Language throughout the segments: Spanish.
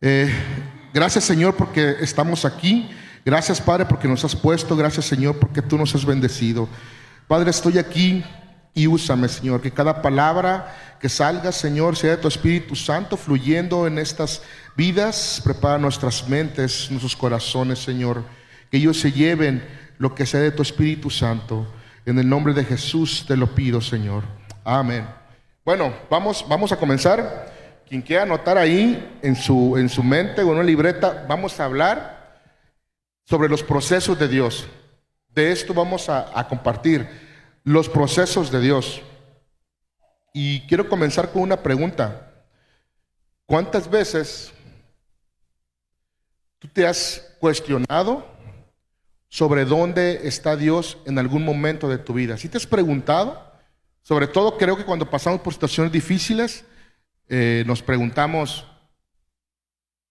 Eh, gracias Señor porque estamos aquí. Gracias Padre porque nos has puesto. Gracias Señor porque tú nos has bendecido. Padre, estoy aquí y úsame Señor. Que cada palabra que salga Señor sea de tu Espíritu Santo fluyendo en estas vidas. Prepara nuestras mentes, nuestros corazones Señor. Que ellos se lleven lo que sea de tu Espíritu Santo. En el nombre de Jesús te lo pido Señor. Amén. Bueno, vamos, vamos a comenzar. Quien quiera anotar ahí en su, en su mente o en una libreta, vamos a hablar sobre los procesos de Dios. De esto vamos a, a compartir, los procesos de Dios. Y quiero comenzar con una pregunta. ¿Cuántas veces tú te has cuestionado sobre dónde está Dios en algún momento de tu vida? ¿Si te has preguntado? Sobre todo creo que cuando pasamos por situaciones difíciles, eh, nos preguntamos,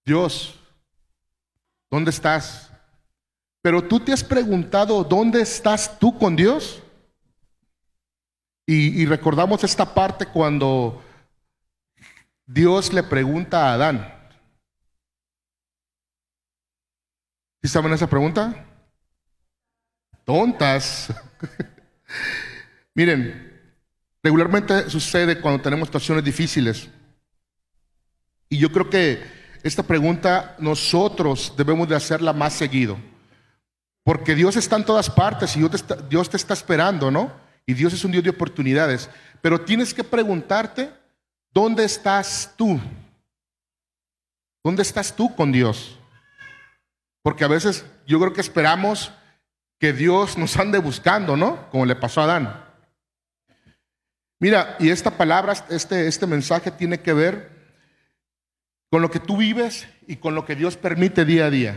Dios, ¿dónde estás? Pero tú te has preguntado, ¿dónde estás tú con Dios? Y, y recordamos esta parte cuando Dios le pregunta a Adán. ¿Sí saben esa pregunta? Tontas. Miren, Regularmente sucede cuando tenemos situaciones difíciles. Y yo creo que esta pregunta nosotros debemos de hacerla más seguido. Porque Dios está en todas partes y Dios te está, esperando, ¿no? Y Dios es un Dios de oportunidades. Pero tienes que preguntarte, ¿dónde estás tú? ¿Dónde estás tú con Dios? Porque a veces yo creo que esperamos que Dios nos ande buscando, ¿no? Como le pasó a Adán. Mira, y esta palabra, este, este mensaje tiene que ver con lo que tú vives y con lo que Dios permite día a día.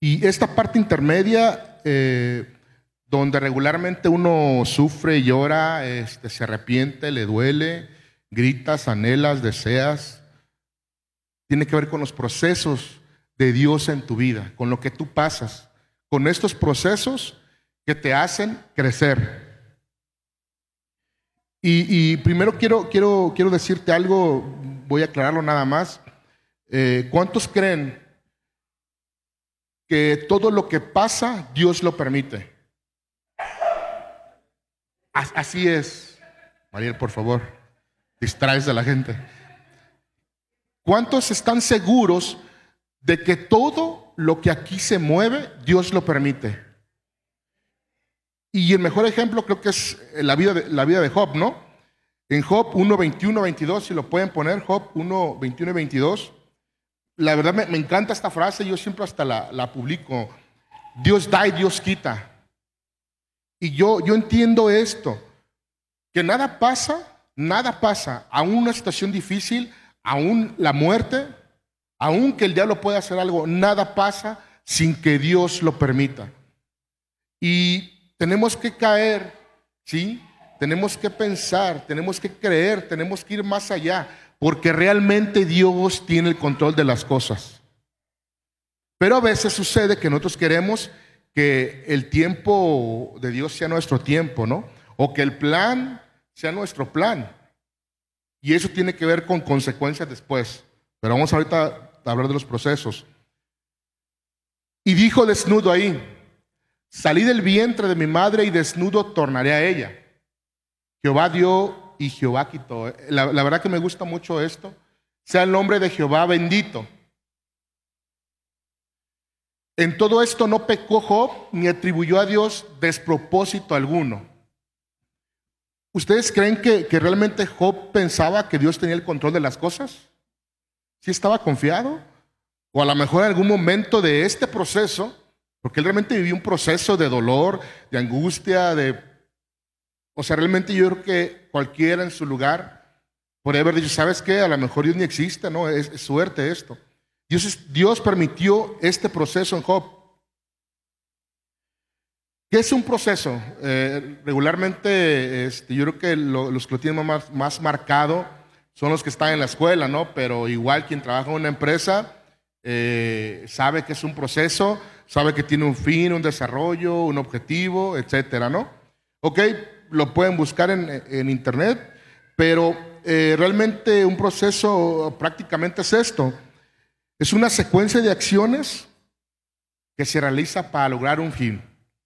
Y esta parte intermedia, eh, donde regularmente uno sufre, llora, este, se arrepiente, le duele, gritas, anhelas, deseas, tiene que ver con los procesos de Dios en tu vida, con lo que tú pasas, con estos procesos que te hacen crecer. Y, primero quiero, quiero, quiero decirte algo, voy a aclararlo nada más. Eh, ¿Cuántos creen que todo lo que pasa Dios lo permite? Así es. Mariel, por favor, distraes a la gente. ¿Cuántos están seguros de que todo lo que aquí se mueve, Dios lo permite? Y el mejor ejemplo creo que es la vida de, la vida de Job, ¿no? En Job 1, 21, 22, si lo pueden poner, Job 1, 21 y 22. La verdad me, encanta esta frase, yo siempre hasta la, la, publico. Dios da y Dios quita. Y yo, yo entiendo esto, que nada pasa, nada pasa, aún una situación difícil, aún la muerte, aún que el diablo pueda hacer algo, nada pasa sin que Dios lo permita. Y tenemos que caer, ¿sí? Tenemos que pensar, tenemos que creer, tenemos que ir más allá, porque realmente Dios tiene el control de las cosas. Pero a veces sucede que nosotros queremos que el tiempo de Dios sea nuestro tiempo, ¿no? O que el plan sea nuestro plan. Y eso tiene que ver con consecuencias después. Pero vamos ahorita a hablar de los procesos. Y dijo desnudo ahí, Salí del vientre de mi madre y desnudo tornaré a ella. Jehová dio y Jehová quitó. La, verdad que me gusta mucho esto. Sea el nombre de Jehová bendito. En todo esto no pecó Job ni atribuyó a Dios despropósito alguno. ¿Ustedes creen que, realmente Job pensaba que Dios tenía el control de las cosas? ¿Sí estaba confiado? O a lo mejor en algún momento de este proceso porque él realmente vivió un proceso de dolor, de angustia, de... O sea, realmente yo creo que cualquiera en su lugar podría haber dicho, ¿sabes qué? A lo mejor Dios ni existe, ¿no? Es, suerte esto. Dios, Dios permitió este proceso en Job. ¿Qué es un proceso? Eh, regularmente, este, yo creo que los que lo tienen más, más marcado son los que están en la escuela, ¿no? Pero igual quien trabaja en una empresa eh, sabe que es un proceso sabe que tiene un fin, un desarrollo, un objetivo, etcétera, ¿no? Ok, lo pueden buscar en, internet, pero eh, realmente un proceso prácticamente es esto. Es una secuencia de acciones que se realiza para lograr un fin.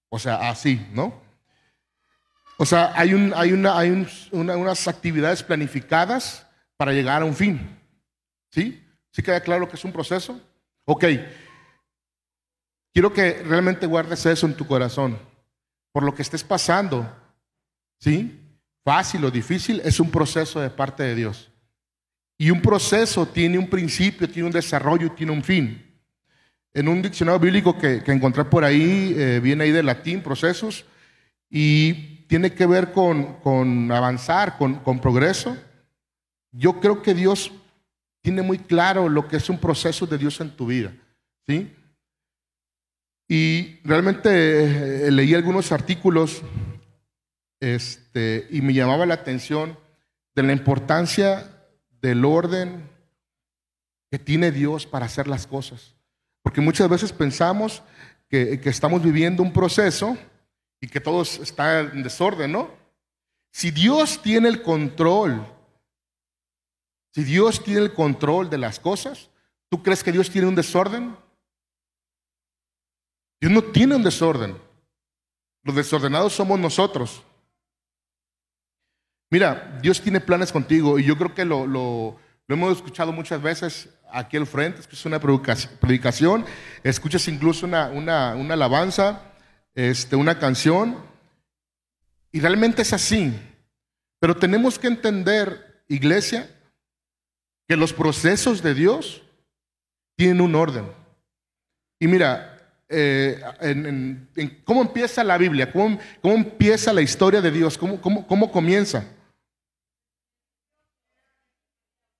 O sea, así, ¿no? O sea, hay, un, hay, una, hay unas actividades planificadas para llegar a un fin. ¿Sí? ¿Sí queda claro que es un proceso? Ok. Quiero que realmente guardes eso en tu corazón. Por lo que estés pasando, ¿sí? Fácil o difícil, es un proceso de parte de Dios. Y un proceso tiene un principio, tiene un desarrollo, tiene un fin. En un diccionario bíblico que, encontré por ahí, eh, viene ahí de latín, procesos, y tiene que ver con, avanzar, con, con progreso. Yo creo que Dios tiene muy claro lo que es un proceso de Dios en tu vida. ¿sí? Y realmente eh, leí algunos artículos este, y me llamaba la atención de la importancia del orden que tiene Dios para hacer las cosas. Porque muchas veces pensamos que, que estamos viviendo un proceso y que todo está en desorden, ¿no? Si Dios tiene el control, si Dios tiene el control de las cosas, ¿tú crees que Dios tiene un desorden? Dios no tiene un desorden. Los desordenados somos nosotros. Mira, Dios tiene planes contigo y yo creo que lo, hemos escuchado muchas veces aquí al frente, es una predicación, escuchas incluso una, una, alabanza, este, una canción, y realmente es así. Pero tenemos que entender, iglesia, que los procesos de Dios tienen un orden. Y mira, eh, en, cómo empieza la Biblia, cómo, cómo, empieza la historia de Dios, cómo, cómo, cómo comienza.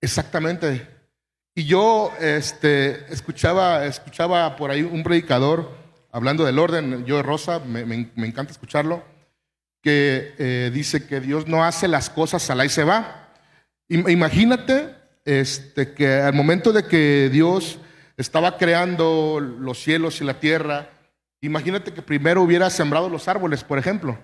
Exactamente. Y yo este, escuchaba, escuchaba por ahí un predicador hablando del orden, yo de Rosa, me, me, encanta escucharlo, que eh, dice que Dios no hace las cosas a la y se va. Imagínate este, que al momento de que Dios estaba creando los cielos y la tierra, imagínate que primero hubiera sembrado los árboles, por ejemplo.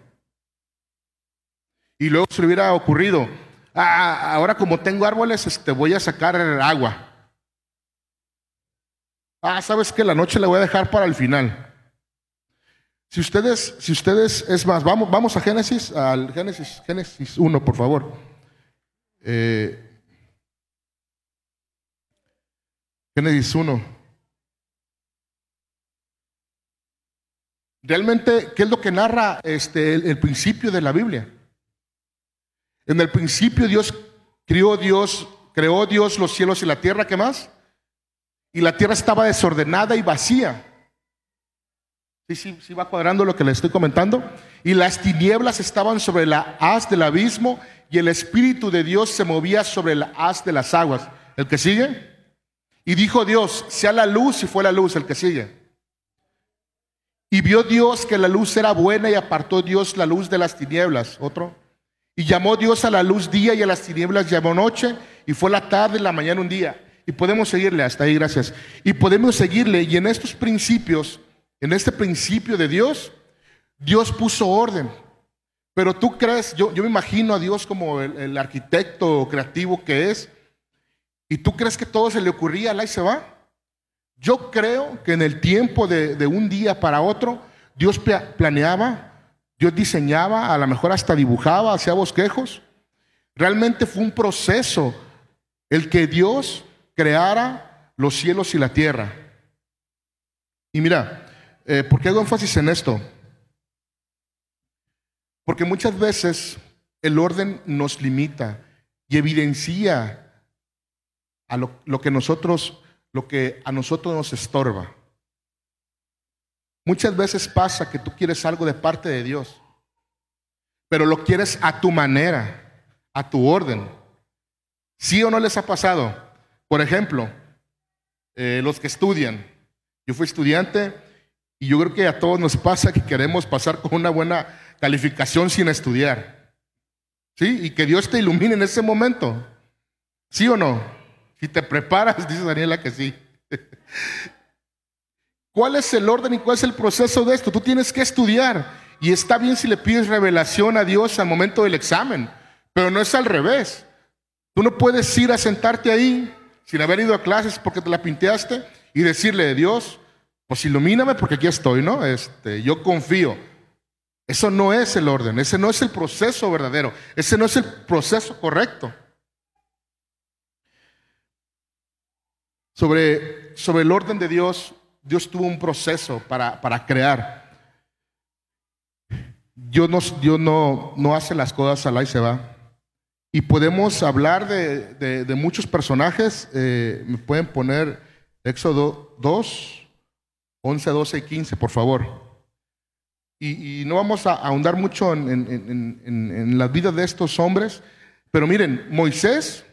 Y luego se le hubiera ocurrido, ah, ahora como tengo árboles, este, voy a sacar agua. Ah, sabes que la noche la voy a dejar para el final. Si ustedes, si ustedes, es más, vamos, vamos a Génesis, al Génesis, Génesis 1, por favor. Eh, Génesis 1. Realmente, ¿qué es lo que narra este, el, principio de la Biblia? En el principio Dios crió Dios, creó Dios los cielos y la tierra, ¿qué más? Y la tierra estaba desordenada y vacía. Sí, sí, sí va cuadrando lo que le estoy comentando. Y las tinieblas estaban sobre la haz del abismo y el Espíritu de Dios se movía sobre la haz de las aguas. ¿El que sigue? Y dijo Dios, sea la luz y fue la luz el que sigue. Y vio Dios que la luz era buena y apartó Dios la luz de las tinieblas. Otro. Y llamó Dios a la luz día y a las tinieblas llamó noche y fue la tarde y la mañana un día. Y podemos seguirle hasta ahí, gracias. Y podemos seguirle y en estos principios, en este principio de Dios, Dios puso orden. Pero tú crees, yo, yo me imagino a Dios como el, el arquitecto creativo que es, ¿Y tú crees que todo se le ocurría a y se va? Yo creo que en el tiempo de, un día para otro, Dios planeaba, Dios diseñaba, a lo mejor hasta dibujaba, hacía bosquejos. Realmente fue un proceso el que Dios creara los cielos y la tierra. Y mira, eh, ¿por qué hago énfasis en esto? Porque muchas veces el orden nos limita y evidencia a lo, que nosotros, lo que a nosotros nos estorba. Muchas veces pasa que tú quieres algo de parte de Dios, pero lo quieres a tu manera, a tu orden. ¿Sí o no les ha pasado? Por ejemplo, eh, los que estudian. Yo fui estudiante y yo creo que a todos nos pasa que queremos pasar con una buena calificación sin estudiar. ¿Sí? Y que Dios te ilumine en ese momento. ¿Sí o no? Si te preparas, dice Daniela que sí. ¿Cuál es el orden y cuál es el proceso de esto? Tú tienes que estudiar. Y está bien si le pides revelación a Dios al momento del examen, pero no es al revés. Tú no puedes ir a sentarte ahí sin haber ido a clases porque te la pinteaste y decirle, Dios, pues ilumíname porque aquí estoy, ¿no? Este, yo confío. Eso no es el orden, ese no es el proceso verdadero, ese no es el proceso correcto. Sobre, sobre el orden de Dios, Dios tuvo un proceso para, para crear. Dios, no, no, no hace las cosas al y se va. Y podemos hablar de, muchos personajes. Eh, me pueden poner Éxodo 2, 11, 12 y 15, por favor. Y, no vamos a ahondar mucho en, en, la vida de estos hombres. Pero miren, Moisés,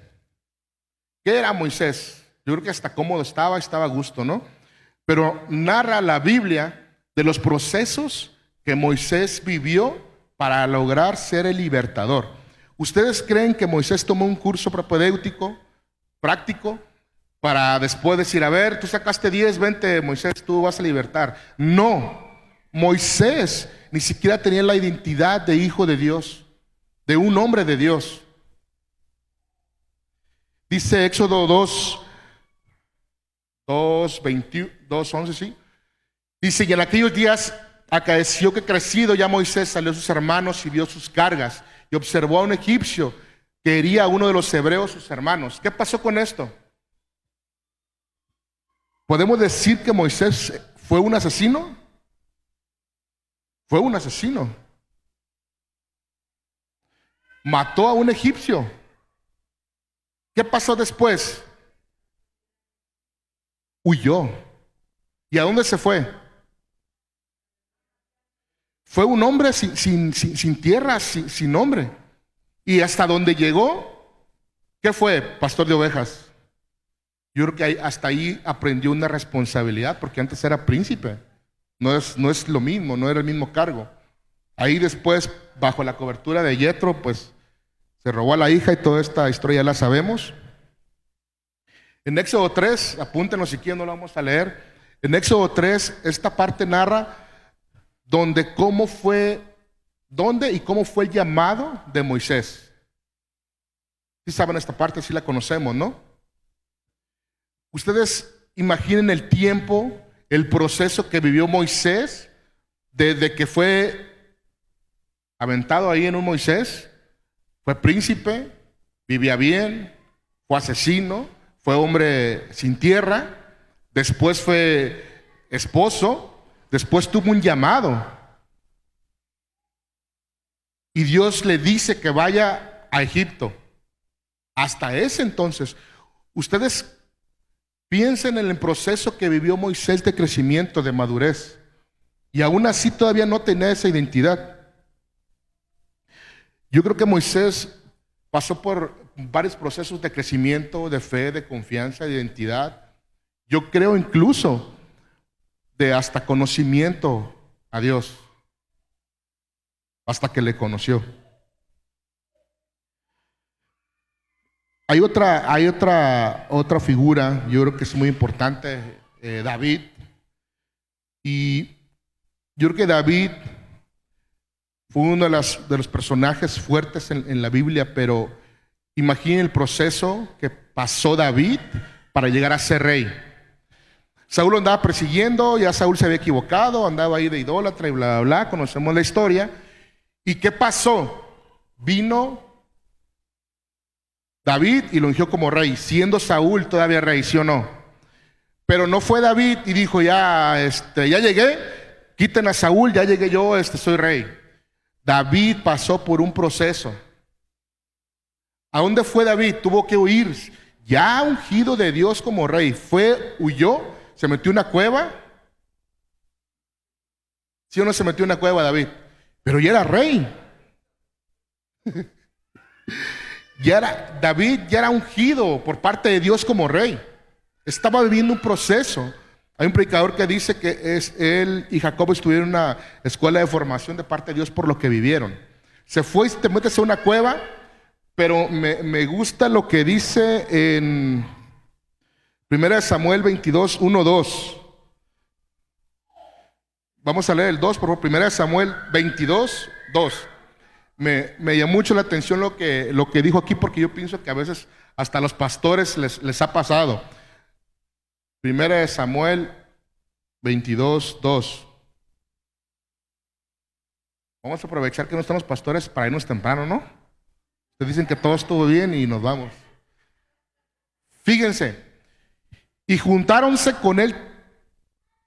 ¿qué era Moisés? Yo creo que hasta cómodo estaba, estaba a gusto, ¿no? Pero narra la Biblia de los procesos que Moisés vivió para lograr ser el libertador. ¿Ustedes creen que Moisés tomó un curso propedéutico, práctico, para después decir, a ver, tú sacaste 10, 20, Moisés, tú vas a libertar? No, Moisés ni siquiera tenía la identidad de hijo de Dios, de un hombre de Dios. Dice Éxodo 2, 2, 2, 11, sí. Dice, y en aquellos días acaeció que crecido ya Moisés salió a sus hermanos y vio sus cargas y observó a un egipcio que hería a uno de los hebreos, sus hermanos. ¿Qué pasó con esto? ¿Podemos decir que Moisés fue un asesino? Fue un asesino. Mató a un egipcio. ¿Qué pasó después? Huyó. ¿Y a dónde se fue? Fue un hombre sin, sin, tierra, sin, sin nombre. Y hasta donde llegó, ¿qué fue? Pastor de ovejas. Yo creo que hasta ahí aprendió una responsabilidad, porque antes era príncipe. No es, no es lo mismo, no era el mismo cargo. Ahí después, bajo la cobertura de Yetro, pues se robó a la hija y toda esta historia la sabemos. En Éxodo 3, apúntenos si quieren, no lo vamos a leer. En Éxodo 3, esta parte narra donde cómo fue, dónde y cómo fue el llamado de Moisés. Si saben esta parte, si la conocemos, ¿no? Ustedes imaginen el tiempo, el proceso que vivió Moisés desde que fue aventado ahí en un Moisés, fue príncipe, vivía bien, fue asesino, fue hombre sin tierra, después fue esposo, Después tuvo un llamado. Y Dios le dice que vaya a Egipto. Hasta ese entonces, ustedes piensen en el proceso que vivió Moisés de crecimiento, de madurez. Y aún así todavía no tenía esa identidad. Yo creo que Moisés pasó por varios procesos de crecimiento, de fe, de confianza, de identidad. Yo creo incluso de hasta conocimiento a Dios, hasta que le conoció. Hay otra, hay otra, otra figura, yo creo que es muy importante, eh, David. Y yo creo que David fue uno de, las, de los personajes fuertes en, en la Biblia, pero imaginen el proceso que pasó David para llegar a ser rey. Saúl lo andaba persiguiendo, ya Saúl se había equivocado, andaba ahí de idólatra y bla, bla, bla, conocemos la historia. ¿Y qué pasó? Vino David y lo ungió como rey, siendo Saúl todavía rey, ¿sí o no? Pero no fue David y dijo, ya, este, ya llegué, quiten a Saúl, ya llegué yo, este, soy rey. David pasó por un proceso. ¿A dónde fue David? Tuvo que huir. Ya ungido de Dios como rey, fue, huyó se metió en una cueva. ¿Sí o no se metió en una cueva David? Pero ya era rey. ya era, David ya era ungido por parte de Dios como rey. Estaba viviendo un proceso. Hay un predicador que dice que es él y Jacob estuvieron en una escuela de formación de parte de Dios por lo que vivieron. Se fue y te metes en una cueva, pero me, gusta lo que dice en Primera Samuel 22, 1, 2. Vamos a leer el 2, por favor. Primera Samuel 22, 2. Me, me llamó mucho la atención lo que, lo que dijo aquí porque yo pienso que a veces hasta los pastores les, les ha pasado. Primera de Samuel 22, 2. Vamos a aprovechar que no estamos pastores para irnos temprano, ¿no? Ustedes dicen que todo estuvo bien y nos vamos. Fíjense, y juntáronse con él,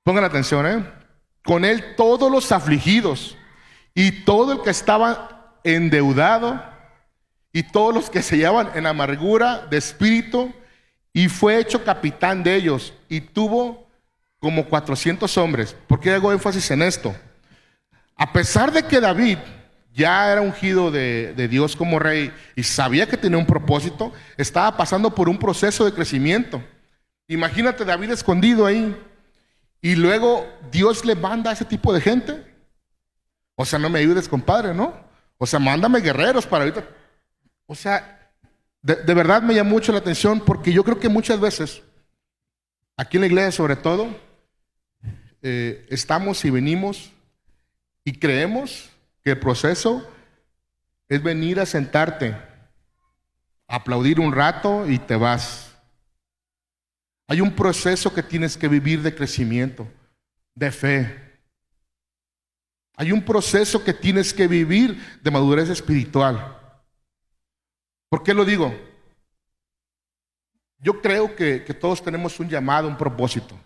pongan atención, ¿eh? Con él todos los afligidos y todo el que estaba endeudado y todos los que se hallaban en amargura de espíritu y fue hecho capitán de ellos y tuvo como 400 hombres. ¿Por qué hago énfasis en esto? A pesar de que David ya era ungido de, de, Dios como rey y sabía que tenía un propósito, estaba pasando por un proceso de crecimiento. Imagínate David escondido ahí y luego Dios le manda a ese tipo de gente. O sea, no me ayudes, compadre, ¿no? O sea, mándame guerreros para ahorita. O sea, de, verdad me llama mucho la atención porque yo creo que muchas veces, aquí en la iglesia sobre todo, eh, estamos y venimos y creemos que el proceso es venir a sentarte, aplaudir un rato y te vas. Hay un proceso que tienes que vivir de crecimiento, de fe. Hay un proceso que tienes que vivir de madurez espiritual. ¿Por qué lo digo? Yo creo que, todos tenemos un llamado, un propósito.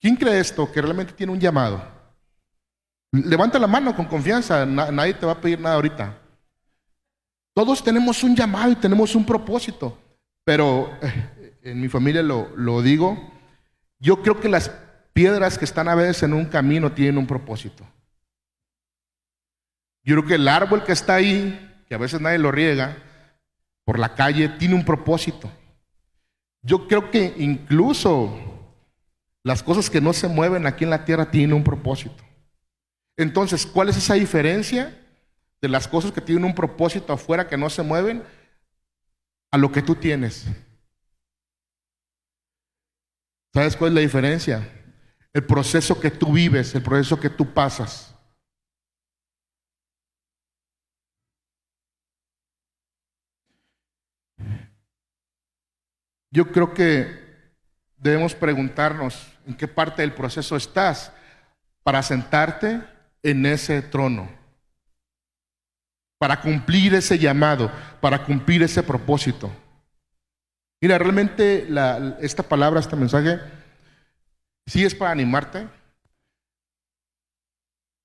¿Quién cree esto que realmente tiene un llamado? Levanta la mano con confianza, nadie te va a pedir nada ahorita. Todos tenemos un llamado y tenemos un propósito, pero eh, en mi familia lo, lo digo, yo creo que las piedras que están a veces en un camino tienen un propósito. Yo creo que el árbol que está ahí, que a veces nadie lo riega, por la calle, tiene un propósito. Yo creo que incluso las cosas que no se mueven aquí en la tierra tienen un propósito. Entonces, ¿cuál es esa diferencia de las cosas que tienen un propósito afuera que no se mueven a lo que tú tienes? ¿Sabes cuál es la diferencia? El proceso que tú vives, el proceso que tú pasas. Yo creo que debemos preguntarnos en qué parte del proceso estás para sentarte en ese trono, para cumplir ese llamado, para cumplir ese propósito. Mira, realmente esta palabra, este mensaje, sí es para animarte,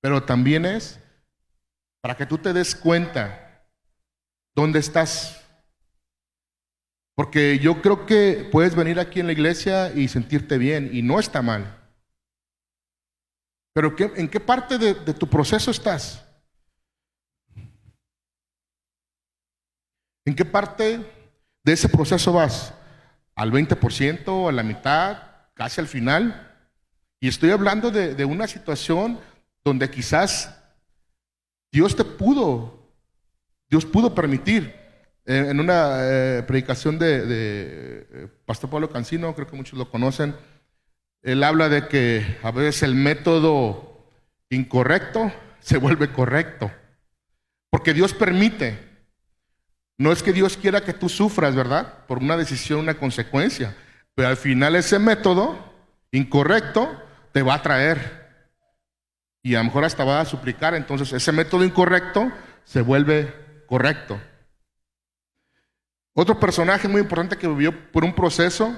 pero también es para que tú te des cuenta dónde estás. Porque yo creo que puedes venir aquí en la iglesia y sentirte bien, y no está mal. Pero ¿en qué parte de, tu proceso estás? ¿En qué parte de ese proceso vas? ¿Al 20%, a la mitad, casi al final? Y estoy hablando de, una situación donde quizás Dios te pudo, Dios pudo permitir. Eh, en una eh, predicación de, de eh, Pastor Pablo Cancino, creo que muchos lo conocen, él habla de que a veces el método incorrecto se vuelve correcto. Porque Dios permite. No es que Dios quiera que tú sufras, ¿verdad? Por una decisión, una consecuencia. Pero al final ese método incorrecto te va a traer. Y a lo mejor hasta va a suplicar. Entonces ese método incorrecto se vuelve correcto. Otro personaje muy importante que vivió por un proceso,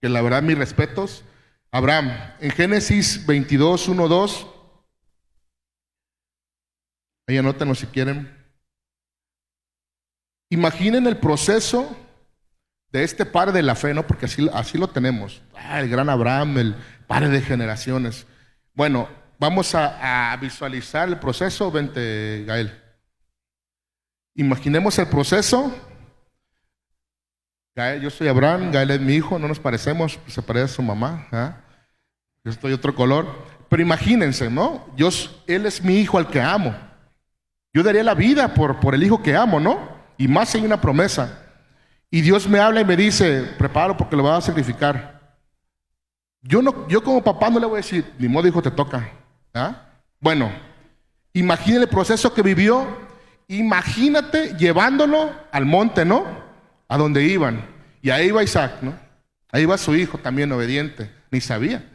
que la verdad mis respetos, Abraham. En Génesis 22, 1, 2. Ahí anótenlo si quieren. Imaginen el proceso de este padre de la fe, ¿no? Porque así, así lo tenemos. Ah, el gran Abraham, el padre de generaciones. Bueno, vamos a, a visualizar el proceso. Vente, Gael. Imaginemos el proceso yo soy Abraham, Gael es mi hijo, no nos parecemos, se parece a su mamá. ¿ah? Yo estoy otro color. Pero imagínense, ¿no? Dios, él es mi hijo al que amo. Yo daría la vida por, por el hijo que amo, ¿no? Y más hay una promesa. Y Dios me habla y me dice, preparo porque lo va a sacrificar. Yo, no, yo como papá no le voy a decir, ni modo hijo te toca. ¿ah? Bueno, imagínate el proceso que vivió. Imagínate llevándolo al monte, ¿no? A donde iban. Y ahí iba Isaac, ¿no? Ahí iba su hijo también obediente, ni sabía.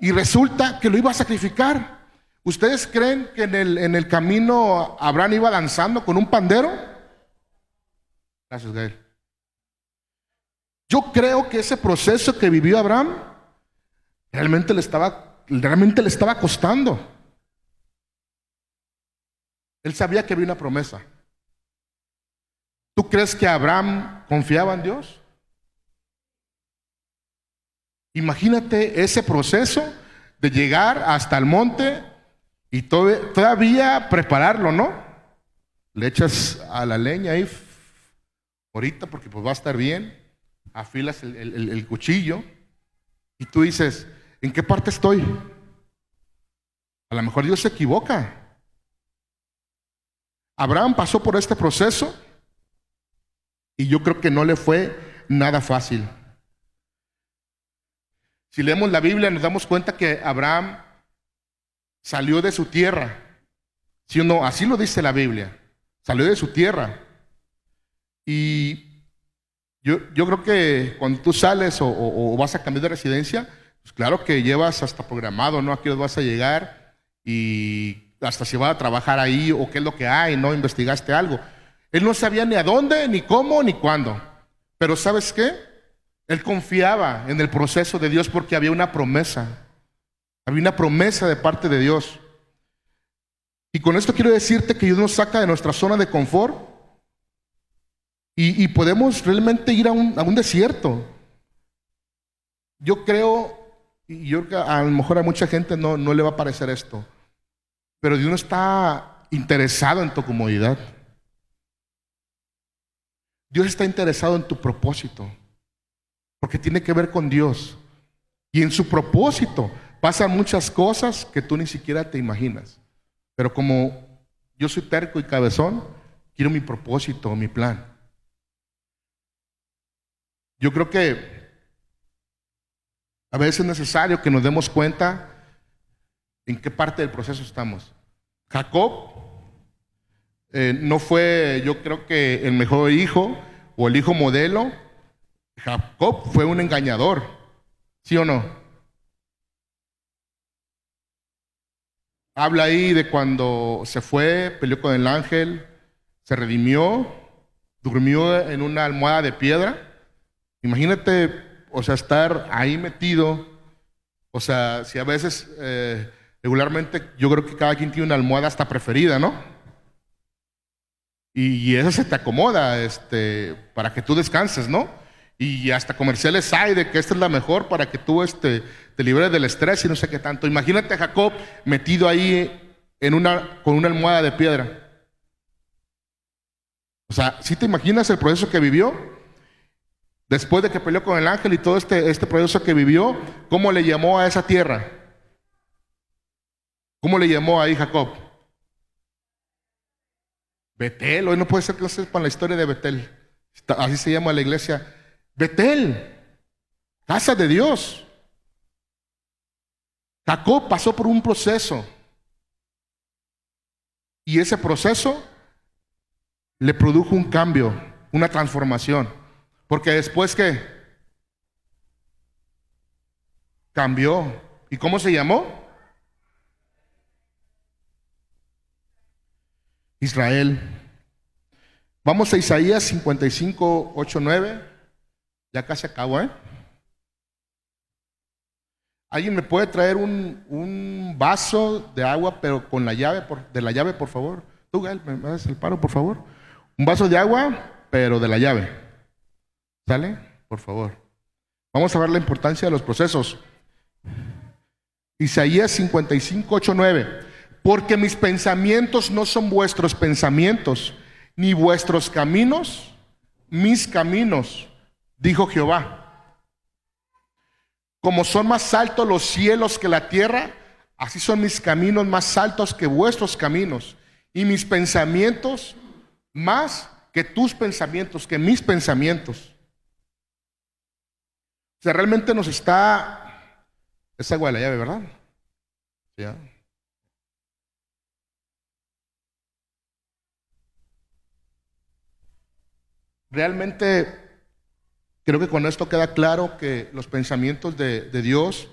Y resulta que lo iba a sacrificar. ¿Ustedes creen que en el, en el camino Abraham iba danzando con un pandero? Gracias, Gael. Yo creo que ese proceso que vivió Abraham realmente le estaba, realmente le estaba costando. Él sabía que había una promesa. ¿Tú crees que Abraham confiaba en Dios? Imagínate ese proceso de llegar hasta el monte y todavía prepararlo, ¿no? Le echas a la leña ahí, ahorita porque pues va a estar bien, afilas el, cuchillo y tú dices, ¿en qué parte estoy? A lo mejor Dios se equivoca. Abraham pasó por este proceso y yo creo que no le fue nada fácil. Si leemos la Biblia nos damos cuenta que Abraham salió de su tierra. ¿Sí o no? Así lo dice la Biblia. Salió de su tierra. Y yo, yo creo que cuando tú sales o, vas a cambiar de residencia, pues claro que llevas hasta programado, ¿no? Aquí vas a llegar y hasta si vas a trabajar ahí o qué es lo que hay, ¿no? Investigaste algo. Él no sabía ni a dónde, ni cómo, ni cuándo. Pero ¿sabes qué? Él confiaba en el proceso de Dios porque había una promesa. Había una promesa de parte de Dios. Y con esto quiero decirte que Dios nos saca de nuestra zona de confort y, podemos realmente ir a un, desierto. Yo creo, y yo a lo mejor a mucha gente no, no le va a parecer esto, pero Dios no está interesado en tu comodidad. Dios está interesado en tu propósito, porque tiene que ver con Dios. Y en su propósito pasan muchas cosas que tú ni siquiera te imaginas. Pero como yo soy terco y cabezón, quiero mi propósito, mi plan. Yo creo que a veces es necesario que nos demos cuenta en qué parte del proceso estamos. Jacob eh, no fue, yo creo que el mejor hijo o el hijo modelo. Jacob fue un engañador, ¿sí o no? Habla ahí de cuando se fue, peleó con el ángel, se redimió, durmió en una almohada de piedra. Imagínate, o sea, estar ahí metido. O sea, si a veces, eh, regularmente, yo creo que cada quien tiene una almohada hasta preferida, ¿no? Y, eso se te acomoda este, para que tú descanses, ¿no? Y hasta comerciales hay de que esta es la mejor para que tú este, te libres del estrés y no sé qué tanto. Imagínate a Jacob metido ahí en una, con una almohada de piedra. O sea, si te imaginas el proceso que vivió? Después de que peleó con el ángel y todo este, este proceso que vivió, ¿cómo le llamó a esa tierra? ¿Cómo le llamó ahí Jacob? Betel, hoy no puede ser que no sepan la historia de Betel. Así se llama la iglesia. Betel, casa de Dios. Jacob pasó por un proceso. Y ese proceso le produjo un cambio, una transformación. Porque después que cambió. ¿Y cómo se llamó? Israel. Vamos a Isaías 55, 8, 9. Ya casi acabo, ¿eh? ¿Alguien me puede traer un, vaso de agua, pero con la llave, de la llave, por favor? Tú, Gael, me das el paro, por favor. Un vaso de agua, pero de la llave. ¿Sale? Por favor. Vamos a ver la importancia de los procesos. Isaías 55, 8, 9 porque mis pensamientos no son vuestros pensamientos, ni vuestros caminos, mis caminos, dijo Jehová. Como son más altos los cielos que la tierra, así son mis caminos más altos que vuestros caminos, y mis pensamientos más que tus pensamientos, que mis pensamientos. O sea, realmente nos está... Es agua la llave, ¿verdad? ¿Ya? Realmente creo que con esto queda claro que los pensamientos de, Dios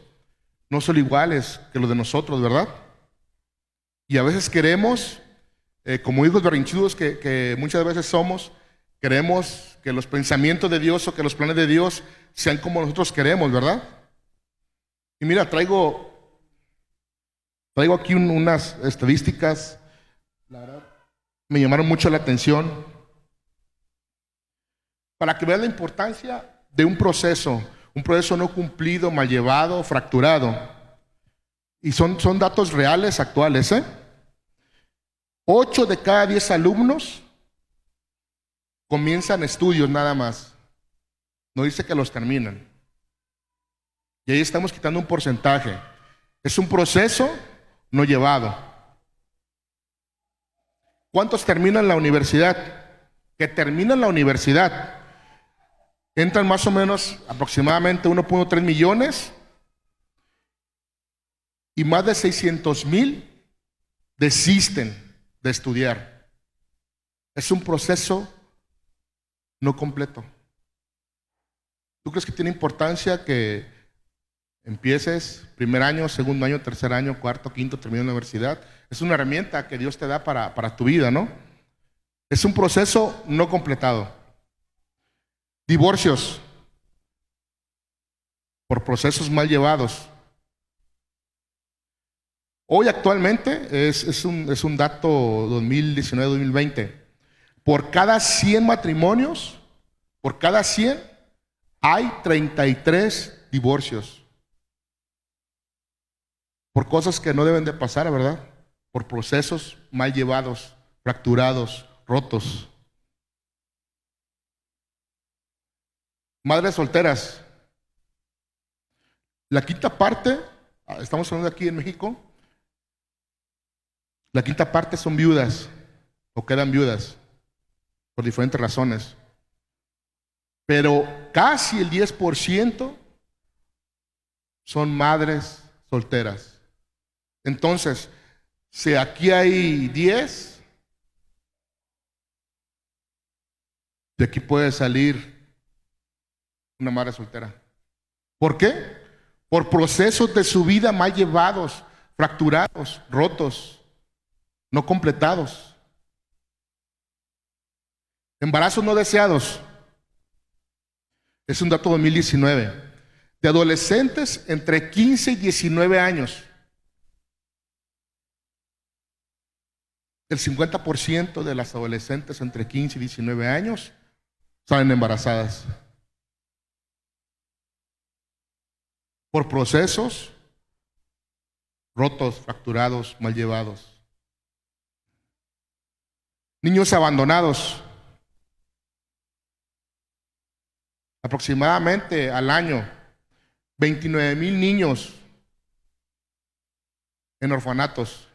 no son iguales que los de nosotros, ¿verdad? Y a veces queremos, eh, como hijos berrinchudos que, muchas veces somos, queremos que los pensamientos de Dios o que los planes de Dios sean como nosotros queremos, ¿verdad? Y mira, traigo, traigo aquí unas estadísticas, la verdad, me llamaron mucho la atención, para que vean la importancia de un proceso, un proceso no cumplido, mal llevado, fracturado. Y son, son datos reales, actuales, ¿eh? Ocho de cada diez alumnos comienzan estudios nada más. No dice que los terminan. Y ahí estamos quitando un porcentaje. Es un proceso no llevado. ¿Cuántos terminan la universidad? Que terminan la universidad. Entran más o menos aproximadamente 1.3 millones y más de 600 mil desisten de estudiar. Es un proceso no completo. ¿Tú crees que tiene importancia que empieces primer año, segundo año, tercer año, cuarto, quinto, termino la universidad? Es una herramienta que Dios te da para, para tu vida, ¿no? Es un proceso no completado. Divorcios por procesos mal llevados. Hoy actualmente es, es, un, es un dato 2019-2020. Por cada 100 matrimonios, por cada 100 hay 33 divorcios. Por cosas que no deben de pasar, ¿verdad? Por procesos mal llevados, fracturados, rotos. Madres solteras. La quinta parte, ah, estamos hablando aquí en México, la quinta parte son viudas o quedan viudas por diferentes razones. Pero casi el 10% son madres solteras. Entonces, si aquí hay 10, de aquí puede salir una madre soltera. ¿Por qué? Por procesos de su vida mal llevados, fracturados, rotos, no completados. Embarazos no deseados. Es un dato 2019. De adolescentes entre 15 y 19 años. El 50% de las adolescentes entre 15 y 19 años salen embarazadas. Por procesos rotos, fracturados, mal llevados. Niños abandonados. aproximadamente al año 29 mil niños en orfanatos.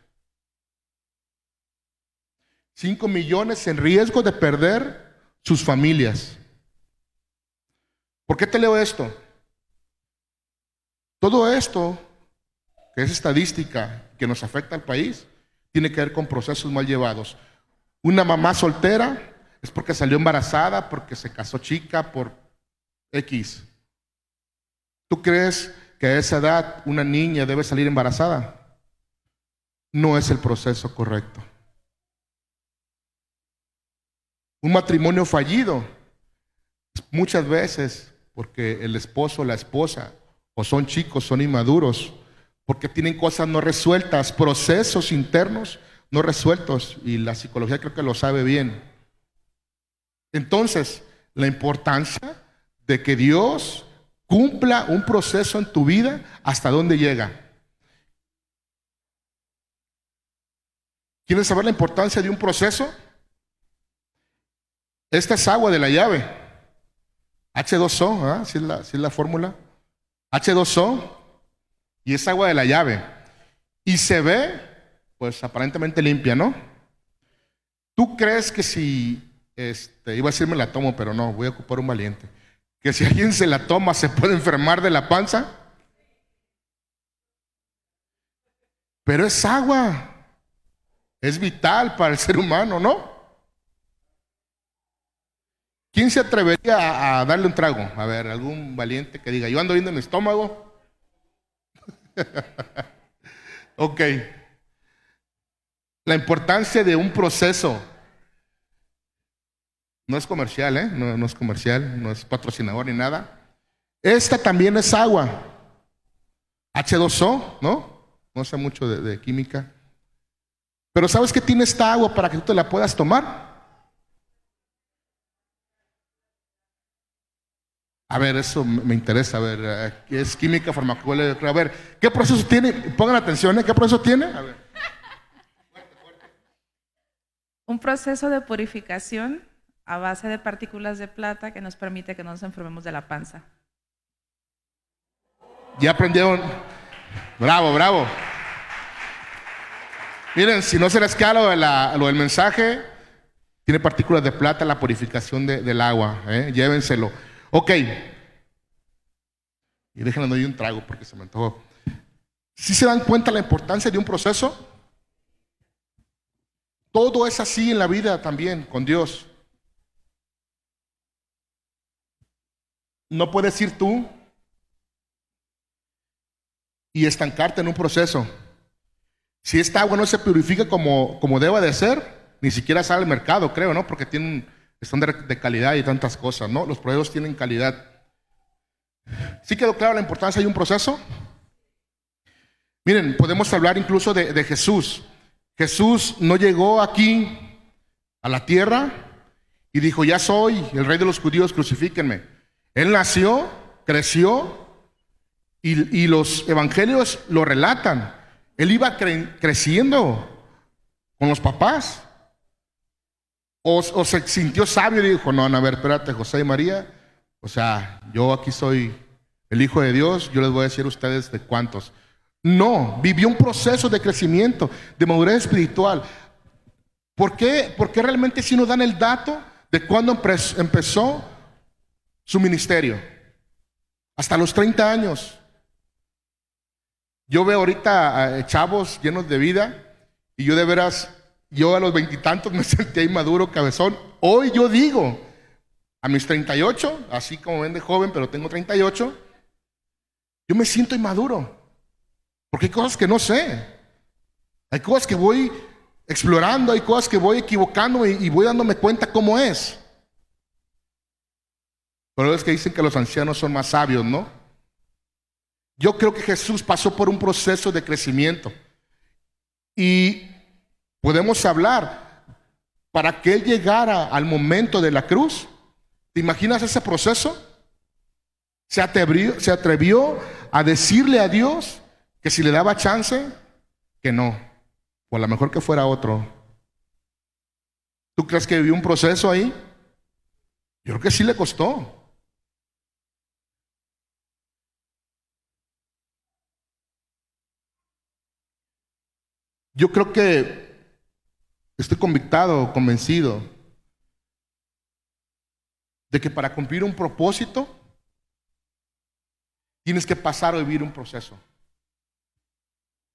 5 millones en riesgo de perder sus familias. ¿Por qué te leo esto? Todo esto, que es estadística que nos afecta al país, tiene que ver con procesos mal llevados. Una mamá soltera es porque salió embarazada, porque se casó chica, por X. ¿Tú crees que a esa edad una niña debe salir embarazada? No es el proceso correcto. Un matrimonio fallido, muchas veces porque el esposo o la esposa, o son chicos, son inmaduros, porque tienen cosas no resueltas, procesos internos no resueltos, y la psicología creo que lo sabe bien. Entonces, la importancia de que Dios cumpla un proceso en tu vida hasta dónde llega. ¿Quieres saber la importancia de un proceso? Esta es agua de la llave. H2O, si, es la, si es la fórmula. H2O y es agua de la llave. Y se ve, pues aparentemente limpia, ¿no? ¿Tú crees que si, este, iba a decirme la tomo, pero no, voy a ocupar un valiente que si alguien se la toma se puede enfermar de la panza. Pero es agua. Es vital para el ser humano, ¿no? ¿Quién se atrevería a, darle un trago? A ver, algún valiente que diga, yo ando viendo en mi estómago. ok. La importancia de un proceso. No es comercial, ¿eh? No, no es comercial, no es patrocinador ni nada. Esta también es agua. H2O, ¿no? No sé mucho de, de química. Pero ¿sabes qué tiene esta agua para que tú te la puedas tomar? A ver, eso me interesa, a ver, eh, ¿qué es química farmacológica? A ver, ¿qué proceso tiene? Pongan atención, ¿eh? ¿qué proceso tiene? A ver. Un proceso de purificación a base de partículas de plata que nos permite que no nos enfermemos de la panza. Ya aprendieron. Bravo, bravo. Miren, si no se les queda lo, del mensaje, tiene partículas de plata la purificación del agua. ¿eh? Llévenselo. Ok. Y déjenme doy un trago porque se me antojó. Si se dan cuenta la importancia de un proceso? Todo es así en la vida también con Dios. No puedes ir tú y estancarte en un proceso. Si esta agua no se purifica como, como deba de ser, ni siquiera sale al mercado, creo, ¿no? Porque tienen están de, calidad y tantas cosas, ¿no? Los proyectos tienen calidad. ¿Sí quedó claro la importancia de un proceso? Miren, podemos hablar incluso de, Jesús. Jesús no llegó aquí a la tierra y dijo, ya soy el rey de los judíos, crucifíquenme. Él nació, creció y los evangelios lo relatan. Él iba creciendo con los papás. O, se sintió sabio y dijo, no, a ver, espérate, José y María, o sea, yo aquí soy el Hijo de Dios, yo les voy a decir a ustedes de cuántos. No, vivió un proceso de crecimiento, de madurez espiritual. ¿Por qué, ¿Por qué realmente si nos dan el dato de cuándo empezó su ministerio? Hasta los 30 años. Yo veo ahorita a chavos llenos de vida y yo de veras yo a los veintitantos me sentía inmaduro, cabezón. Hoy yo digo, a mis 38, así como ven de joven, pero tengo 38, yo me siento inmaduro. Porque hay cosas que no sé. Hay cosas que voy explorando, hay cosas que voy equivocando y, voy dándome cuenta cómo es. Pero es que dicen que los ancianos son más sabios, ¿no? Yo creo que Jesús pasó por un proceso de crecimiento. Y podemos hablar para que Él llegara al momento de la cruz. ¿Te imaginas ese proceso? Se atrevió, se atrevió a decirle a Dios que si le daba chance, que no. O a lo mejor que fuera otro. ¿Tú crees que vivió un proceso ahí? Yo creo que sí le costó. Yo creo que Estoy convictado, convencido de que para cumplir un propósito tienes que pasar a vivir un proceso.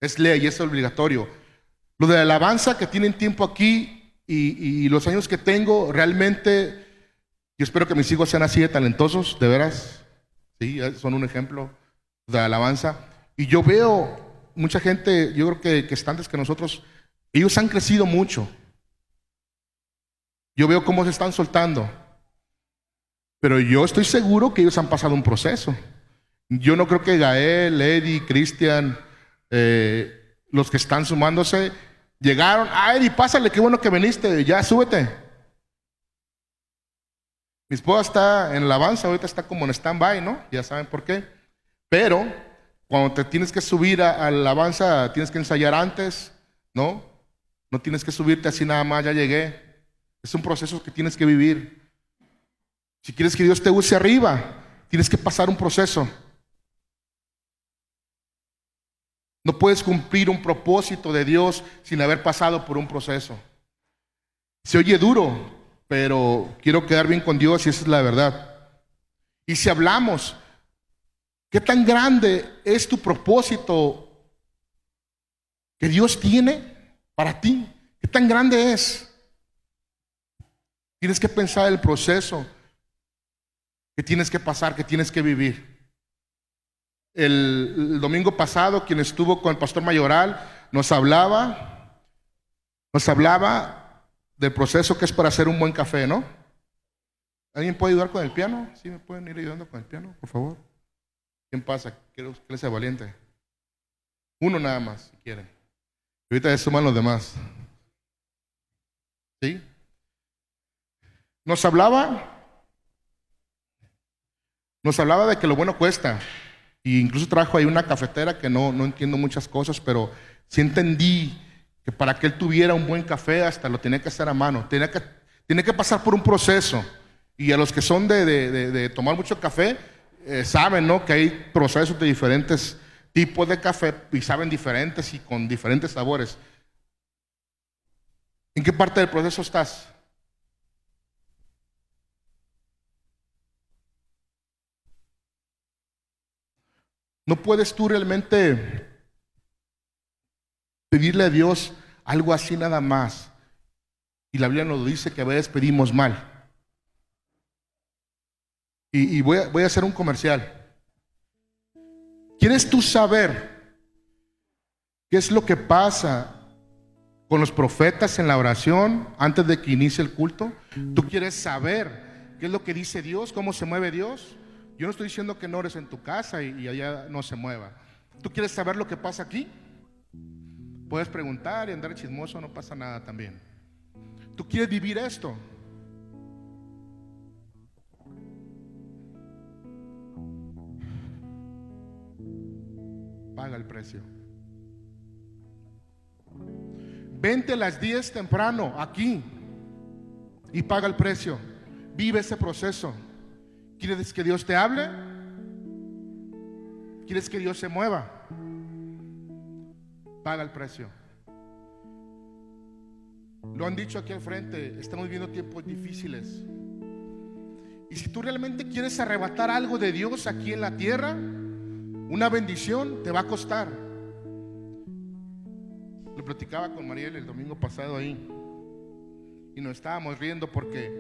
Es ley, es obligatorio. Lo de la alabanza que tienen tiempo aquí y, los años que tengo, realmente, yo espero que mis hijos sean así de talentosos, de veras. Sí, son un ejemplo de alabanza. Y yo veo mucha gente, yo creo que, que están antes que nosotros, ellos han crecido mucho. Yo veo cómo se están soltando. Pero yo estoy seguro que ellos han pasado un proceso. Yo no creo que Gael, Eddie, Cristian, eh, los que están sumándose, llegaron. Ah, Eddie, pásale, qué bueno que viniste, ya súbete. Mi esposa está en la avanza, ahorita está como en stand-by, ¿no? Ya saben por qué. Pero cuando te tienes que subir a, la avanza, tienes que ensayar antes, ¿no? No tienes que subirte así nada más, ya llegué. Es un proceso que tienes que vivir. Si quieres que Dios te use arriba, tienes que pasar un proceso. No puedes cumplir un propósito de Dios sin haber pasado por un proceso. Se oye duro, pero quiero quedar bien con Dios y esa es la verdad. Y si hablamos, ¿qué tan grande es tu propósito que Dios tiene para ti? ¿Qué tan grande es? Tienes que pensar el proceso que tienes que pasar, que tienes que vivir. El, domingo pasado, quien estuvo con el pastor Mayoral, nos hablaba, nos hablaba del proceso que es para hacer un buen café, ¿no? ¿Alguien puede ayudar con el piano? ¿Sí me pueden ir ayudando con el piano, por favor? ¿Quién pasa? Quiero que sea valiente. Uno nada más, si quieren. Y ahorita se suman los demás. ¿Sí? Nos hablaba, nos hablaba de que lo bueno cuesta. E incluso trajo ahí una cafetera que no, no entiendo muchas cosas, pero sí entendí que para que él tuviera un buen café hasta lo tenía que hacer a mano. Tenía que, que pasar por un proceso. Y a los que son de, de, de, tomar mucho café, eh, saben ¿no? que hay procesos de diferentes tipos de café y saben diferentes y con diferentes sabores. ¿En qué parte del proceso estás? No puedes tú realmente pedirle a Dios algo así nada más. Y la Biblia nos dice que a veces pedimos mal. Y, y voy, a, voy a hacer un comercial. ¿Quieres tú saber qué es lo que pasa con los profetas en la oración antes de que inicie el culto? ¿Tú quieres saber qué es lo que dice Dios, cómo se mueve Dios? Yo no estoy diciendo que no ores en tu casa y, y allá no se mueva. ¿Tú quieres saber lo que pasa aquí? Puedes preguntar y andar chismoso, no pasa nada también. ¿Tú quieres vivir esto? Paga el precio. Vente a las 10 temprano aquí y paga el precio. Vive ese proceso. ¿Quieres que Dios te hable? ¿Quieres que Dios se mueva? Paga el precio. Lo han dicho aquí al frente, estamos viviendo tiempos difíciles. Y si tú realmente quieres arrebatar algo de Dios aquí en la tierra, una bendición te va a costar. Lo platicaba con Mariel el domingo pasado ahí. Y nos estábamos riendo porque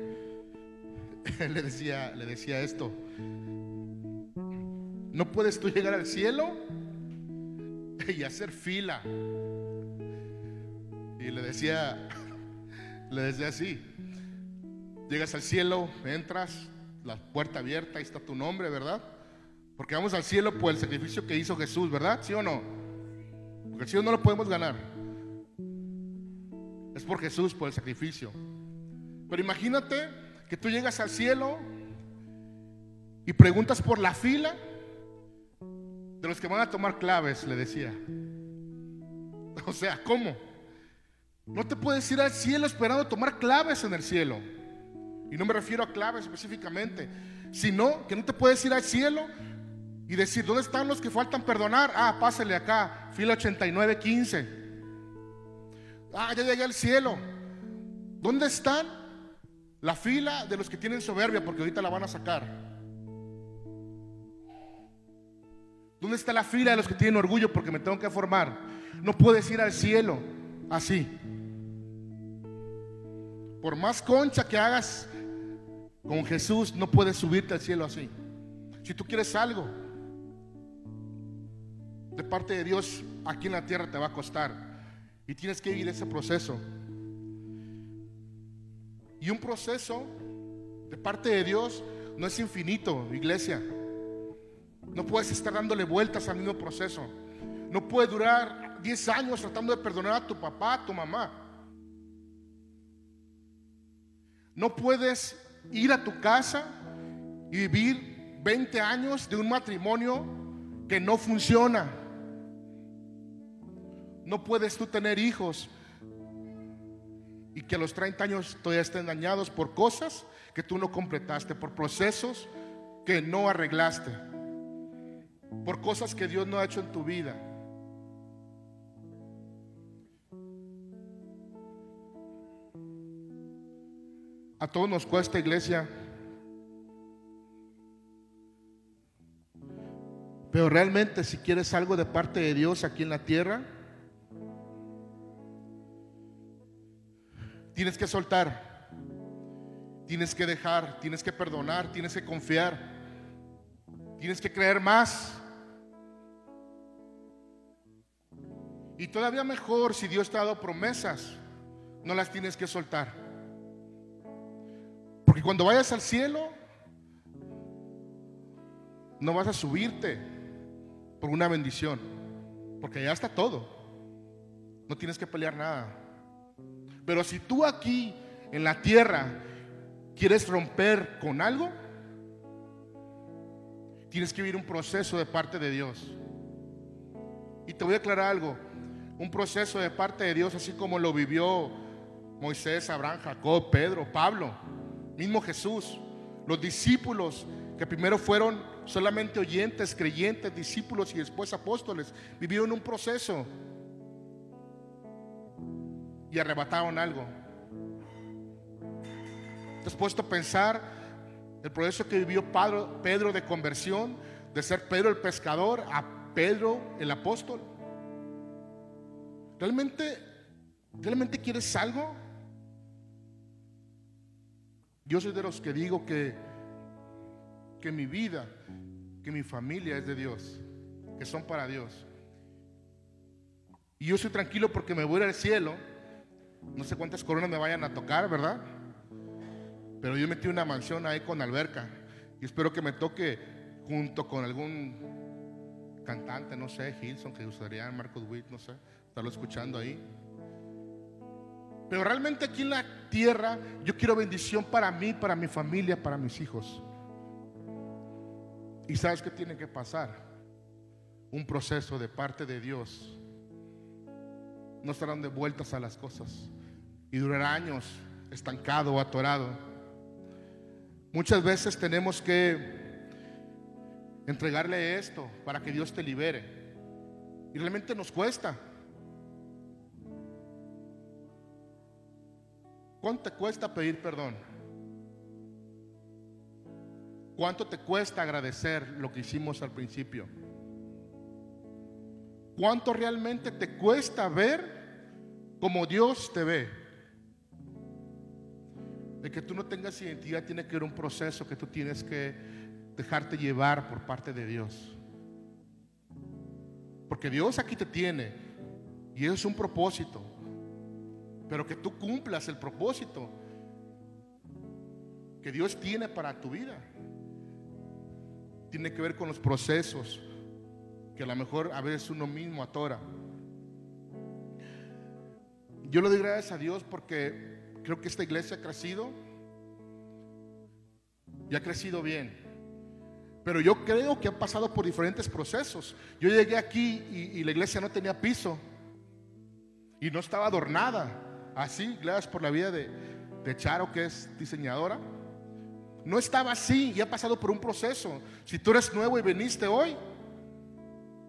le decía, le decía esto. No puedes tú llegar al cielo y hacer fila. Y le decía, le decía así. Llegas al cielo, entras, la puerta abierta, ahí está tu nombre, ¿verdad? Porque vamos al cielo por el sacrificio que hizo Jesús, ¿verdad? ¿Sí o no? Porque el cielo no lo podemos ganar. Es por Jesús, por el sacrificio. Pero imagínate que tú llegas al cielo y preguntas por la fila de los que van a tomar claves, le decía. O sea, ¿cómo? No te puedes ir al cielo esperando tomar claves en el cielo. Y no me refiero a claves específicamente, sino que no te puedes ir al cielo y decir, ¿dónde están los que faltan perdonar? Ah, pásale acá, fila 8915. Ah, ya llegué al cielo. ¿Dónde están la fila de los que tienen soberbia? Porque ahorita la van a sacar. ¿Dónde está la fila de los que tienen orgullo? Porque me tengo que formar. No puedes ir al cielo así. Por más concha que hagas con Jesús, no puedes subirte al cielo así. Si tú quieres algo de parte de Dios, aquí en la tierra te va a costar. Y tienes que vivir ese proceso. Y un proceso de parte de Dios no es infinito, iglesia. No puedes estar dándole vueltas al mismo proceso. No puedes durar 10 años tratando de perdonar a tu papá, a tu mamá. No puedes ir a tu casa y vivir 20 años de un matrimonio que no funciona. No puedes tú tener hijos y que a los 30 años todavía estén dañados por cosas que tú no completaste, por procesos que no arreglaste, por cosas que Dios no ha hecho en tu vida. A todos nos cuesta, iglesia. Pero realmente si quieres algo de parte de Dios aquí en la tierra, tienes que soltar. Tienes que dejar, tienes que perdonar, tienes que confiar, tienes que creer más. Y todavía mejor si Dios te ha dado promesas, no las tienes que soltar. Porque cuando vayas al cielo, no vas a subirte por una bendición, porque ya está todo. No tienes que pelear nada. Pero si tú aquí en la tierra quieres romper con algo, tienes que vivir un proceso de parte de Dios. Y te voy a aclarar algo, un proceso de parte de Dios, así como lo vivió Moisés, Abraham, Jacob, Pedro, Pablo, mismo Jesús, los discípulos que primero fueron solamente oyentes, creyentes, discípulos y después apóstoles, vivieron un proceso y arrebataron algo. ¿Te has puesto a pensar el proceso que vivió Pedro, de conversión, de ser Pedro el pescador a Pedro el apóstol? ¿Realmente, realmente quieres algo? Yo soy de los que digo que, que mi vida, que mi familia es de Dios, que son para Dios. Y yo soy tranquilo porque me voy al cielo. No sé cuántas coronas me vayan a tocar, ¿verdad? Pero yo metí una mansión ahí con alberca y espero que me toque junto con algún cantante, no sé, Hilson, que usaría Marcos Witt, no sé, estarlo escuchando ahí. Pero realmente aquí en la tierra yo quiero bendición para mí, para mi familia, para mis hijos. ¿Y sabes qué tiene que pasar? Un proceso de parte de Dios. No estarán de vueltas a las cosas. Y durará años estancado o atorado. Muchas veces tenemos que entregarle esto para que Dios te libere. Y realmente nos cuesta. ¿Cuánto te cuesta pedir perdón? ¿Cuánto te cuesta agradecer lo que hicimos al principio? ¿Cuánto realmente te cuesta ver como Dios te ve? De que tú no tengas identidad tiene que ver un proceso que tú tienes que dejarte llevar por parte de Dios. Porque Dios aquí te tiene y eso es un propósito. Pero que tú cumplas el propósito que Dios tiene para tu vida. Tiene que ver con los procesos que a lo mejor a veces uno mismo atora. Yo le doy gracias a Dios porque Creo que esta iglesia ha crecido y ha crecido bien. Pero yo creo que ha pasado por diferentes procesos. Yo llegué aquí y, la iglesia no tenía piso y no estaba adornada. Así, gracias por la vida de, de Charo, que es diseñadora. No estaba así y ha pasado por un proceso. Si tú eres nuevo y viniste hoy,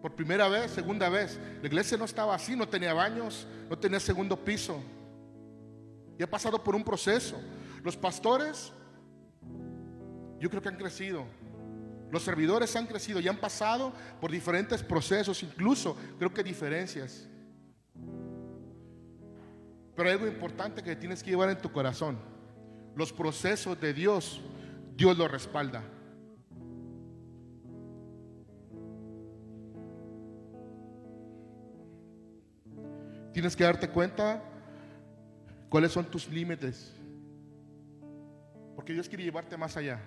por primera vez, segunda vez, la iglesia no estaba así, no tenía baños, no tenía segundo piso y ha pasado por un proceso. Los pastores, yo creo que han crecido. Los servidores han crecido y han pasado por diferentes procesos, incluso creo que diferencias. Pero hay algo importante que tienes que llevar en tu corazón. Los procesos de Dios, Dios los respalda. Tienes que darte cuenta ¿Cuáles son tus límites? Porque Dios quiere llevarte más allá.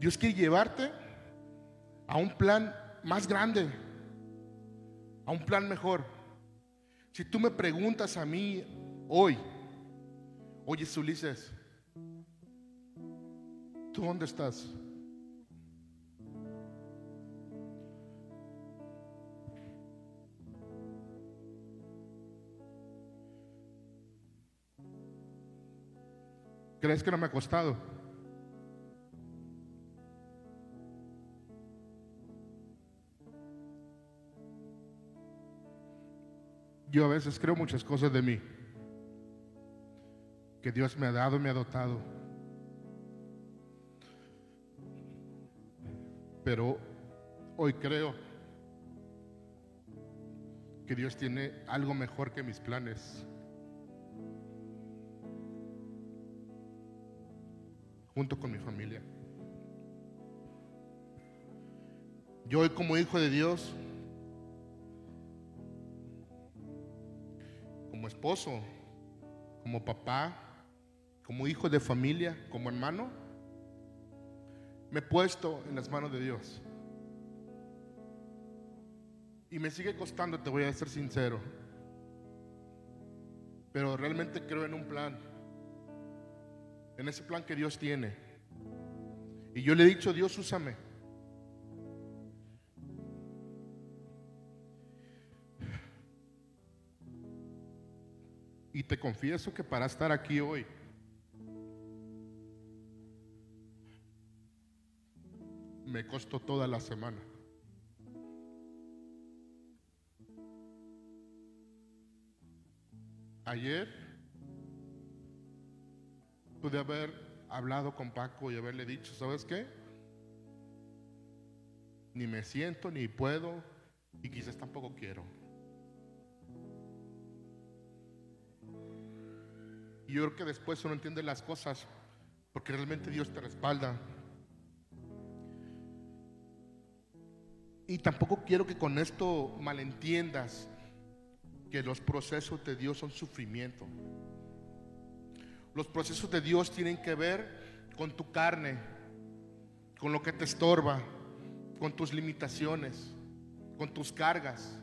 Dios quiere llevarte a un plan más grande, a un plan mejor. Si tú me preguntas a mí hoy, oye Ulises, ¿tú dónde estás? ¿Crees que no me ha costado? Yo a veces creo muchas cosas de mí que Dios me ha dado me ha dotado. Pero hoy creo que Dios tiene algo mejor que mis planes. Junto con mi familia. Yo hoy como hijo de Dios, como esposo, como papá, como hijo de familia, como hermano, me he puesto en las manos de Dios. Y me sigue costando, te voy a ser sincero. Pero realmente creo en un plan. En ese plan que Dios tiene. Y yo le he dicho, Dios, úsame. Y te confieso que para estar aquí hoy, me costó toda la semana. Ayer pude haber hablado con Paco y haberle dicho, ¿sabes qué? Ni me siento, ni puedo, y quizás tampoco quiero. Y yo creo que después uno entiende las cosas, porque realmente Dios te respalda. Y tampoco quiero que con esto malentiendas que los procesos de Dios son sufrimiento. Los procesos de Dios tienen que ver con tu carne, con lo que te estorba, con tus limitaciones, con tus cargas.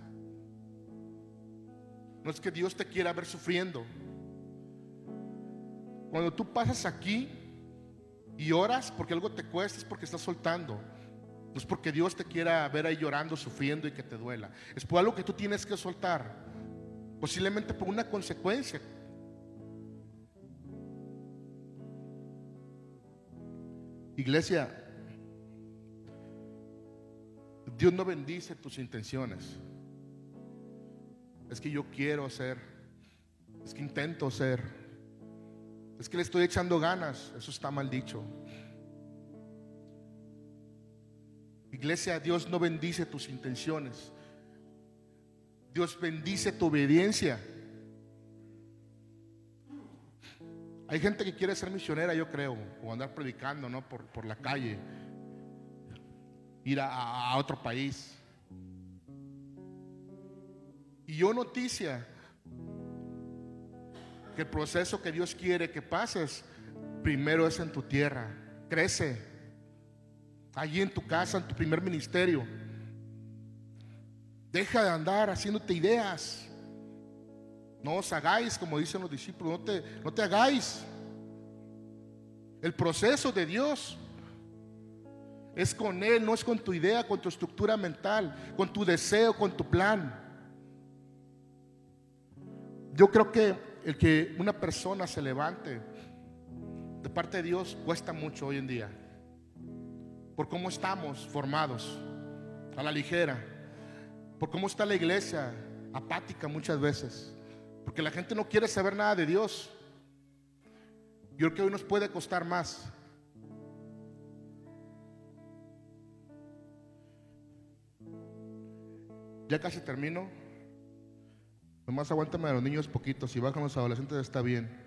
No es que Dios te quiera ver sufriendo. Cuando tú pasas aquí y oras porque algo te cuesta, es porque estás soltando. No es porque Dios te quiera ver ahí llorando, sufriendo y que te duela. Es por algo que tú tienes que soltar. Posiblemente por una consecuencia. Iglesia, Dios no bendice tus intenciones. Es que yo quiero ser, es que intento ser, es que le estoy echando ganas, eso está mal dicho. Iglesia, Dios no bendice tus intenciones. Dios bendice tu obediencia. Hay gente que quiere ser misionera, yo creo, o andar predicando, ¿no? Por, la calle, ir a, a otro país. Y yo noticia que el proceso que Dios quiere que pases, primero es en tu tierra. Crece. Allí en tu casa, en tu primer ministerio. Deja de andar haciéndote ideas. No os hagáis, como dicen los discípulos, no te, no te hagáis. El proceso de Dios es con Él, no es con tu idea, con tu estructura mental, con tu deseo, con tu plan. Yo creo que el que una persona se levante de parte de Dios cuesta mucho hoy en día. Por cómo estamos formados, a la ligera por cómo está la iglesia, apática muchas veces, porque la gente no quiere saber nada de Dios. Yo creo que hoy nos puede costar más. Ya casi termino. Nomás aguántame a los niños poquitos. Si bajan los adolescentes está bien.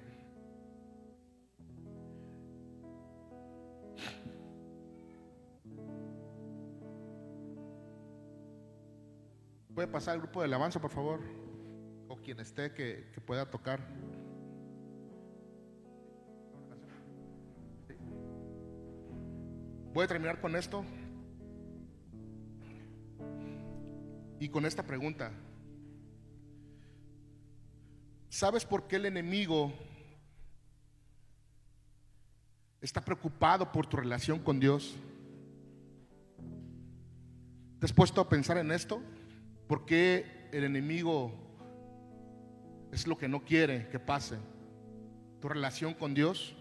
¿Puede pasar el grupo de alabanza, por favor? Quien esté que, pueda tocar. Voy a terminar con esto. Y con esta pregunta. ¿Sabes por qué el enemigo está preocupado por tu relación con Dios? ¿Te has puesto a pensar en esto? ¿Por qué el enemigo es lo que no quiere que pase? Tu relación con Dios.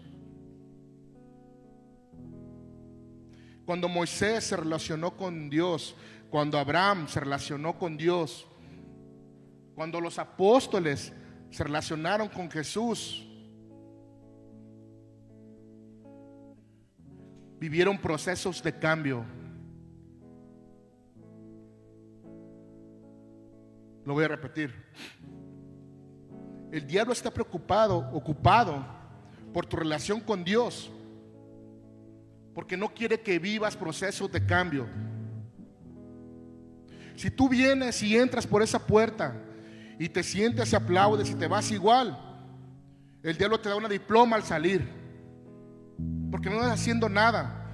Cuando Moisés se relacionó con Dios, cuando Abraham se relacionó con Dios, cuando los apóstoles se relacionaron con Jesús, vivieron procesos de cambio. Lo voy a repetir. El diablo está preocupado, ocupado por tu relación con Dios. porque no quiere que vivas procesos de cambio. Si tú vienes y entras por esa puerta y te sientes y aplaudes y te vas igual, el diablo te da una diploma al salir. Porque no estás haciendo nada,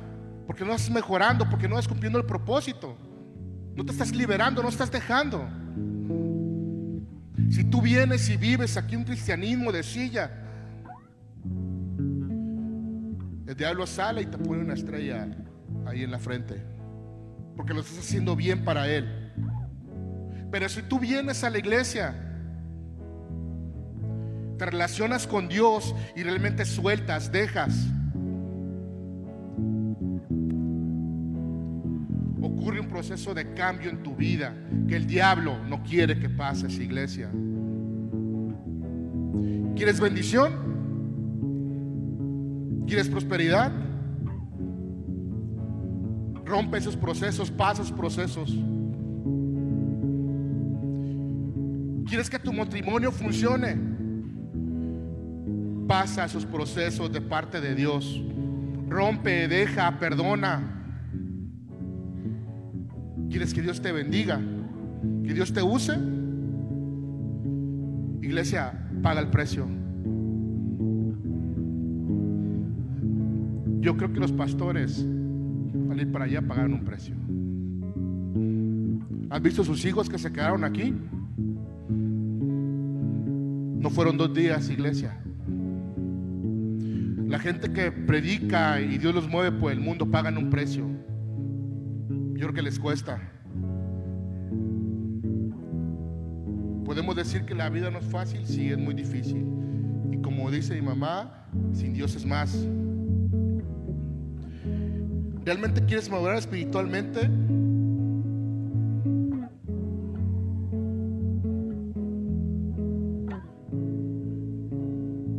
porque no estás mejorando, porque no estás cumpliendo el propósito. No te estás liberando, no estás dejando. Si tú vienes y vives aquí un cristianismo de silla, el diablo sale y te pone una estrella ahí en la frente, porque lo estás haciendo bien para él. Pero si tú vienes a la iglesia, te relacionas con Dios y realmente sueltas, dejas, proceso de cambio en tu vida que el diablo no quiere que pases, iglesia. ¿Quieres bendición? ¿Quieres prosperidad? Rompe esos procesos, pasa esos procesos. ¿Quieres que tu matrimonio funcione? Pasa esos procesos de parte de Dios. Rompe, deja, perdona. ¿Quieres que Dios te bendiga? ¿Que Dios te use? Iglesia, paga el precio. Yo creo que los pastores al ir para allá pagaron un precio. ¿Has visto sus hijos que se quedaron aquí? No fueron dos días, iglesia. La gente que predica y Dios los mueve por el mundo pagan un precio. Creo que les cuesta. Podemos decir que la vida no es fácil, sí, es muy difícil. Y como dice mi mamá, sin Dios es más. ¿Realmente quieres madurar espiritualmente?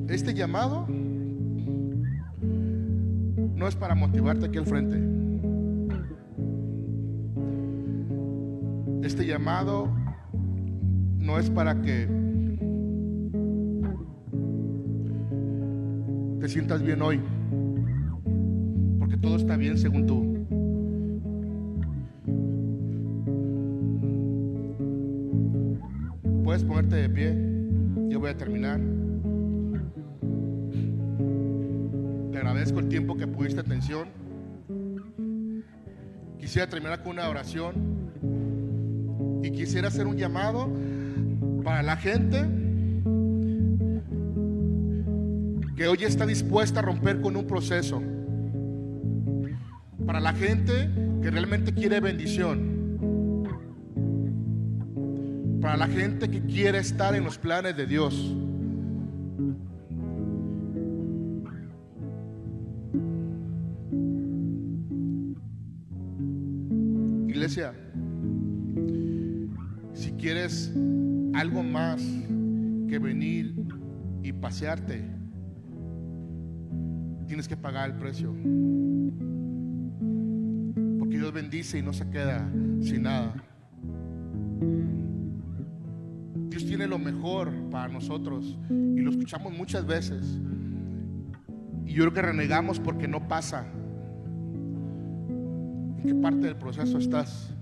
Este llamado no es para motivarte aquí al frente. Este llamado no es para que te sientas bien hoy, porque todo está bien según tú. Puedes ponerte de pie, yo voy a terminar. Te agradezco el tiempo que pudiste atención. Quisiera terminar con una oración y quisiera hacer un llamado para la gente que hoy está dispuesta a romper con un proceso. Para la gente que realmente quiere bendición. Para la gente que quiere estar en los planes de Dios. Pasearte, tienes que pagar el precio. Porque Dios bendice y no se queda sin nada. Dios tiene lo mejor para nosotros y lo escuchamos muchas veces. Y yo creo que renegamos porque no pasa. ¿En qué parte del proceso estás?